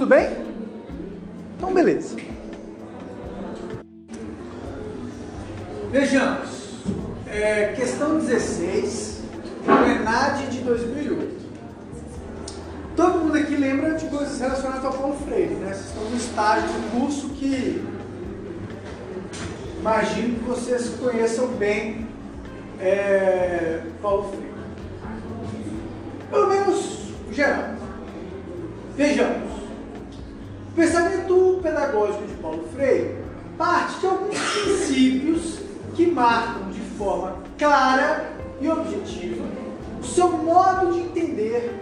Tudo bem? Então, beleza. Vejamos. É, questão 16, o ENAD de 2008. Todo mundo aqui lembra de coisas relacionadas ao Paulo Freire, né? Vocês estão no estágio do curso que imagino que vocês conheçam bem é, Paulo Freire. Pelo menos geral. Vejamos. O pensamento pedagógico de Paulo Freire parte de alguns princípios que marcam de forma clara e objetiva o seu modo de entender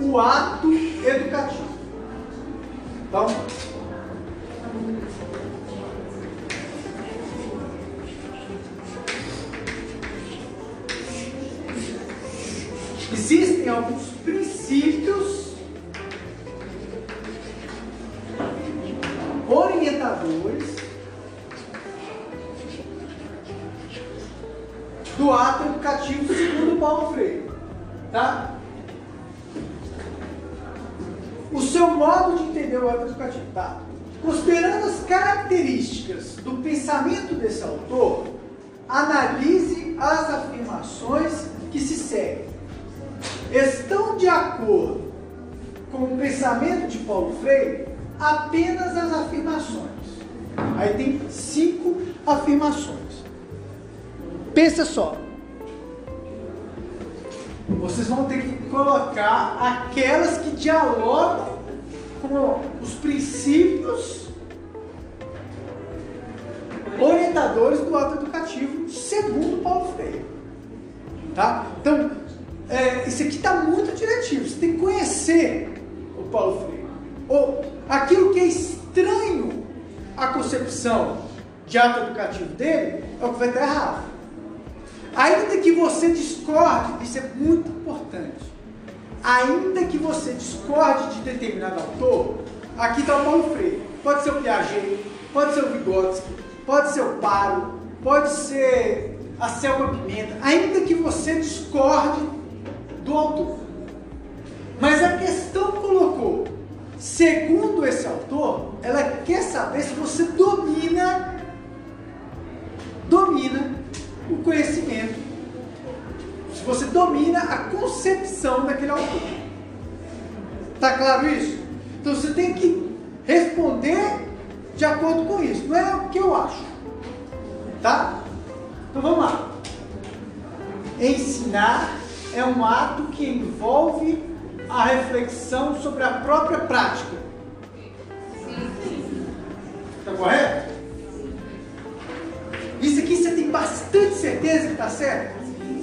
o ato educativo. Então, existem alguns princípios do ato educativo segundo Paulo Freire. Tá? O seu modo de entender o ato educativo. Tá? Considerando as características do pensamento desse autor, analise as afirmações que se seguem. Estão de acordo com o pensamento de Paulo Freire apenas as afirmações. Aí tem cinco afirmações. Pensa só. Vocês vão ter que colocar aquelas que dialogam com os princípios orientadores do ato educativo, segundo Paulo Freire. Tá? Então, é, isso aqui está muito diretivo. Você tem que conhecer o Paulo Freire. Ou aquilo que é estranho à concepção de ato educativo dele é o que vai estar errado. Ainda que você discorde, isso é muito importante. Ainda que você discorde de determinado autor, aqui está o Paulo Freire. Pode ser o Piaget, pode ser o Vygotsky, pode ser o Paro, pode ser a Selma Pimenta. Ainda que você discorde do autor. Mas a questão colocou, segundo esse autor, ela quer saber se você domina, domina o conhecimento, se você domina a concepção daquele autor. Tá claro isso? Então você tem que responder de acordo com isso, não é o que eu acho. Tá? Então vamos lá. Ensinar é um ato que envolve a reflexão sobre a própria prática. Certeza que está certo?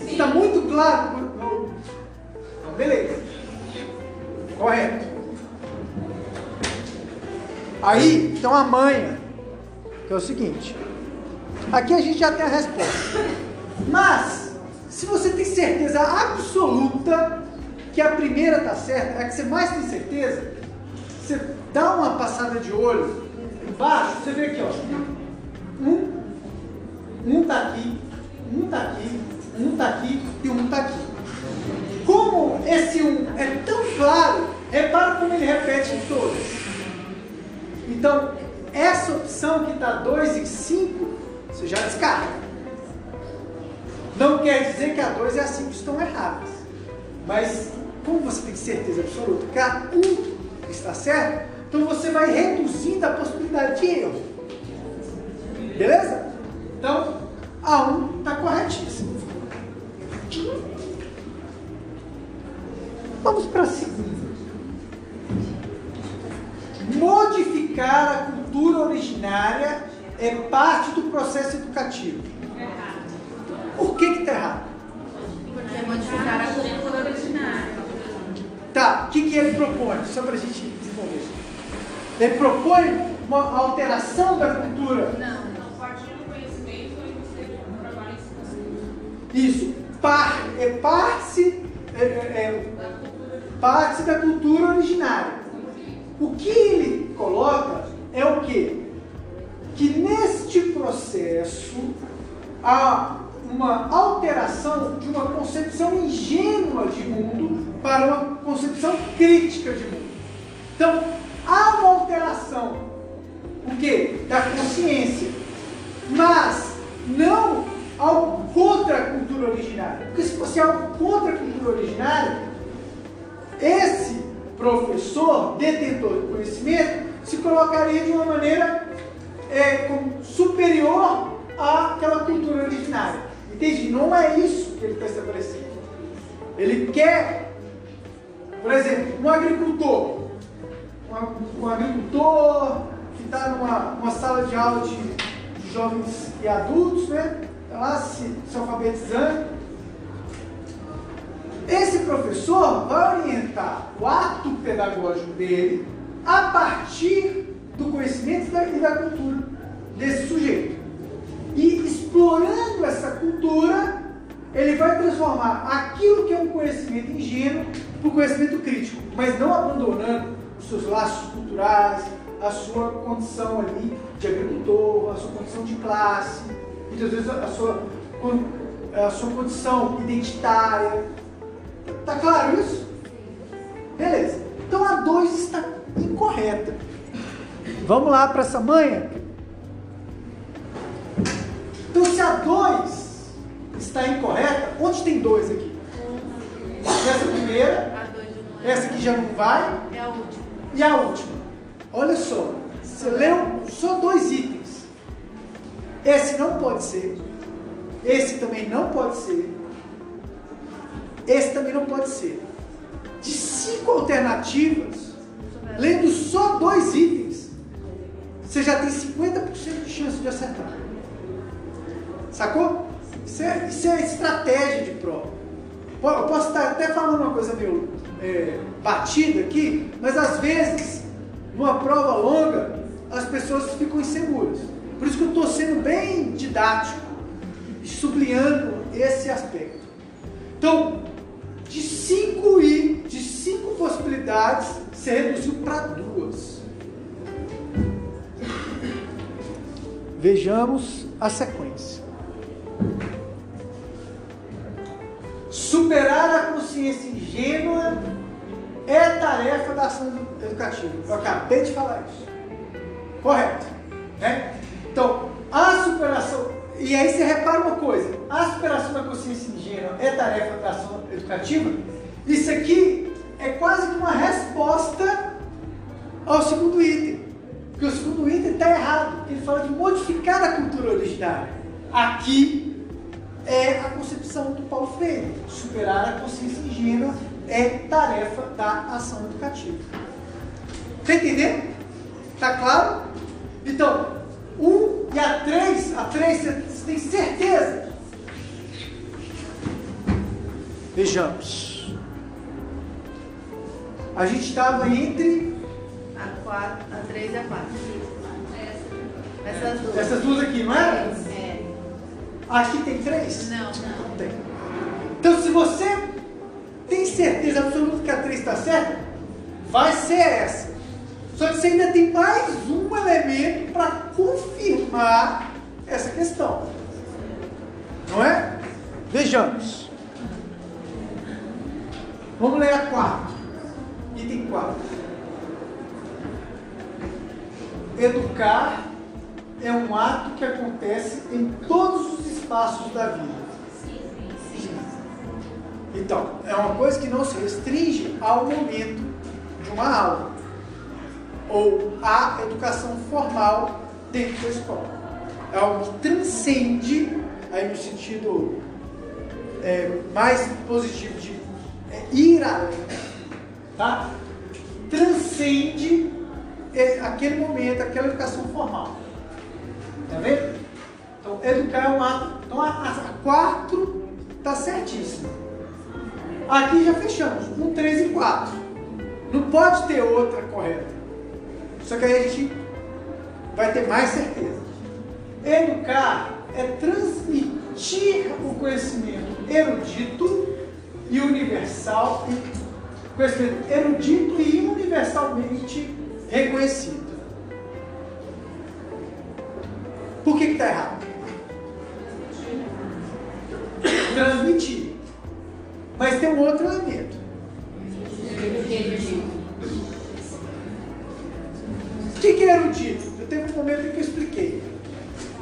Está muito claro? Então, beleza. Correto. Aí, então a manha, que é o seguinte. Aqui a gente já tem a resposta. Mas, se você tem certeza absoluta que a primeira está certa, é que você mais tem certeza, você dá uma passada de olho embaixo, você vê aqui, ó. Um, um está aqui, um está aqui, um está aqui e um está aqui. Como esse um é tão claro, repara como ele repete em todas. Então, essa opção que está 2 e 5, você já descarta. Não quer dizer que a 2 e a 5 estão erradas. Mas, como você tem certeza absoluta que a 1 um está certa, então você vai reduzindo a possibilidade de erro. Beleza? Então, a 1 um está corretíssimo. Vamos para a segunda. Modificar a cultura originária é parte do processo educativo. Por que está errado? Porque é modificar a cultura originária. Tá, o que, que ele propõe? Só para a gente desenvolver. Ele propõe uma alteração da cultura. Não. Partir do conhecimento e você trabalha em cima Isso. Par, é parte, é, é, é, parte da cultura originária. O que ele coloca é o quê? Que neste processo há uma alteração de uma concepção ingênua de mundo para uma concepção crítica de mundo. Então, há uma alteração, o quê? Da consciência, mas não algo contra a cultura originária. Porque se fosse algo contra a cultura originária, esse professor, detentor do conhecimento, se colocaria de uma maneira é, superior àquela cultura originária. Entende? Não é isso que ele está estabelecendo. Ele quer, por exemplo, um agricultor. Um, um agricultor que está numa, numa sala de aula de, de jovens e adultos, né? Está lá se, se alfabetizando. Esse professor vai orientar o ato pedagógico dele a partir do conhecimento e da cultura desse sujeito. E explorando essa cultura, ele vai transformar aquilo que é um conhecimento ingênuo para conhecimento crítico, mas não abandonando os seus laços culturais, a sua condição ali de agricultor, a sua condição de classe, muitas vezes a sua, a sua condição identitária. Tá claro isso? Beleza. Então a 2 está incorreta. Vamos lá para essa manha? Então, se a 2 está incorreta, onde tem 2 aqui? Essa primeira, essa aqui já não vai. É a última. E a última. Olha só, você leu só dois itens. Esse não pode ser. Esse também não pode ser. Esse também não pode ser. De cinco alternativas, lendo só dois itens, você já tem 50% de chance de acertar. Sacou? Isso é, isso é estratégia de prova. Eu posso estar até falando uma coisa meio é, batida aqui, mas às vezes, numa prova longa, as pessoas ficam inseguras. Por isso que eu estou sendo bem didático, sublinhando esse aspecto. Então, de cinco e de cinco possibilidades, você reduziu para duas. Vejamos a sequência. Superar a consciência ingênua é tarefa da ação educativa. Eu acabei de falar isso. Correto. Né? Então. E aí você repara uma coisa: a superação da consciência ingênua é tarefa da ação educativa. Isso aqui é quase que uma resposta ao segundo item. Porque o segundo item está errado. Ele fala de modificar a cultura originária. Aqui é a concepção do Paulo Freire. Superar a consciência ingênua é tarefa da ação educativa. Está entendendo? Está claro? Então, um e a três, a três você tem certeza? Vejamos. A gente estava entre. A quatro, a três e a quatro. Essas duas. Essas duas aqui, não é? É. Aqui tem três? Não, não. Não tem. Então, se você tem certeza absoluta que a 3 está certa, vai ser essa. Só que você ainda tem mais um elemento para confirmar essa questão. Não é? Vejamos. Vamos ler a 4. Item 4. Educar é um ato que acontece em todos os espaços da vida. Então, é uma coisa que não se restringe ao momento de uma aula ou à educação formal dentro da escola. É algo que transcende, aí no sentido é, mais positivo de é, ir além, tá? Transcende é, aquele momento, aquela educação formal. Tá vendo? Então, educar é um ato. Então, a, a 4 está certíssima. Aqui já fechamos, um 3 e 4. Não pode ter outra correta. Só que aí a gente vai ter mais certeza. Educar é transmitir o conhecimento erudito e universal, conhecimento erudito e universalmente reconhecido. Por que está errado? Transmitir. Mas tem um outro elemento. que, que é erudito? Eu tenho um momento que eu expliquei.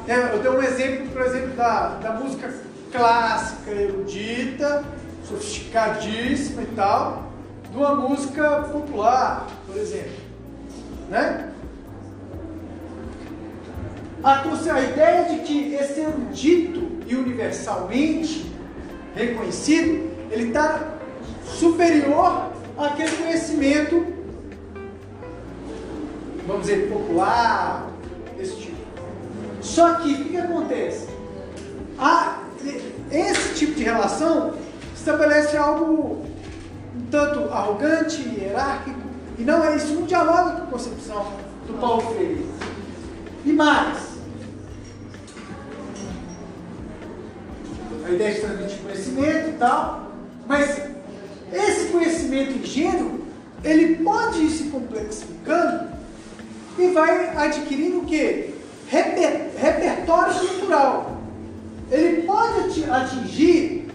É, eu dei um exemplo, por exemplo, da, da música clássica, erudita, sofisticadíssima e tal, de uma música popular, por exemplo. Né? A, a ideia de que esse erudito e universalmente reconhecido, ele está superior àquele conhecimento, vamos dizer, popular. Só que o que, que acontece? A, esse tipo de relação estabelece algo um tanto arrogante, hierárquico, e não é isso, não dialoga com a concepção do Paulo Freire. E mais, a ideia de transmitir conhecimento e tal, mas esse conhecimento ingênuo, ele pode ir se complexificando e vai adquirindo o quê? Reper, repertório cultural. Ele pode atingir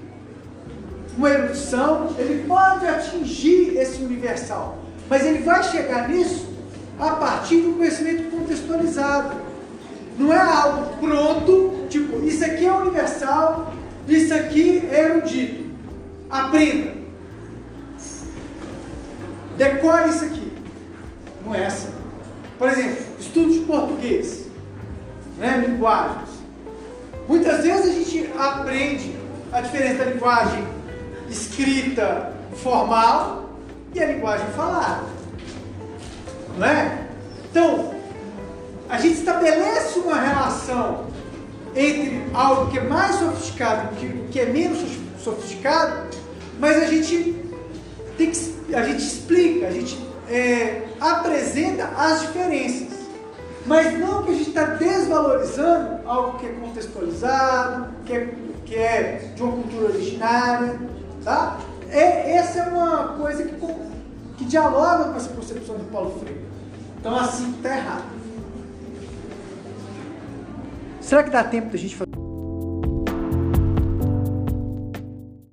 uma erudição, ele pode atingir esse universal, mas ele vai chegar nisso a partir do conhecimento contextualizado. Não é algo pronto, tipo, isso aqui é universal, isso aqui é erudito. Aprenda. Decore isso aqui. Não é assim. Por exemplo, estudo de português, né, linguagens. Muitas vezes a gente aprende a diferença da linguagem escrita formal e a linguagem falada. Não é? Então, a gente estabelece uma relação entre algo que é mais sofisticado e o que é menos sofisticado, mas a gente tem que, a gente explica, a gente é, apresenta as diferenças. Mas não que a gente está desvalorizando algo que é contextualizado, que é, que é de uma cultura originária, tá? É, essa é uma coisa que, que dialoga com essa concepção de Paulo Freire. Então assim está errado. Será que dá tempo da gente fazer?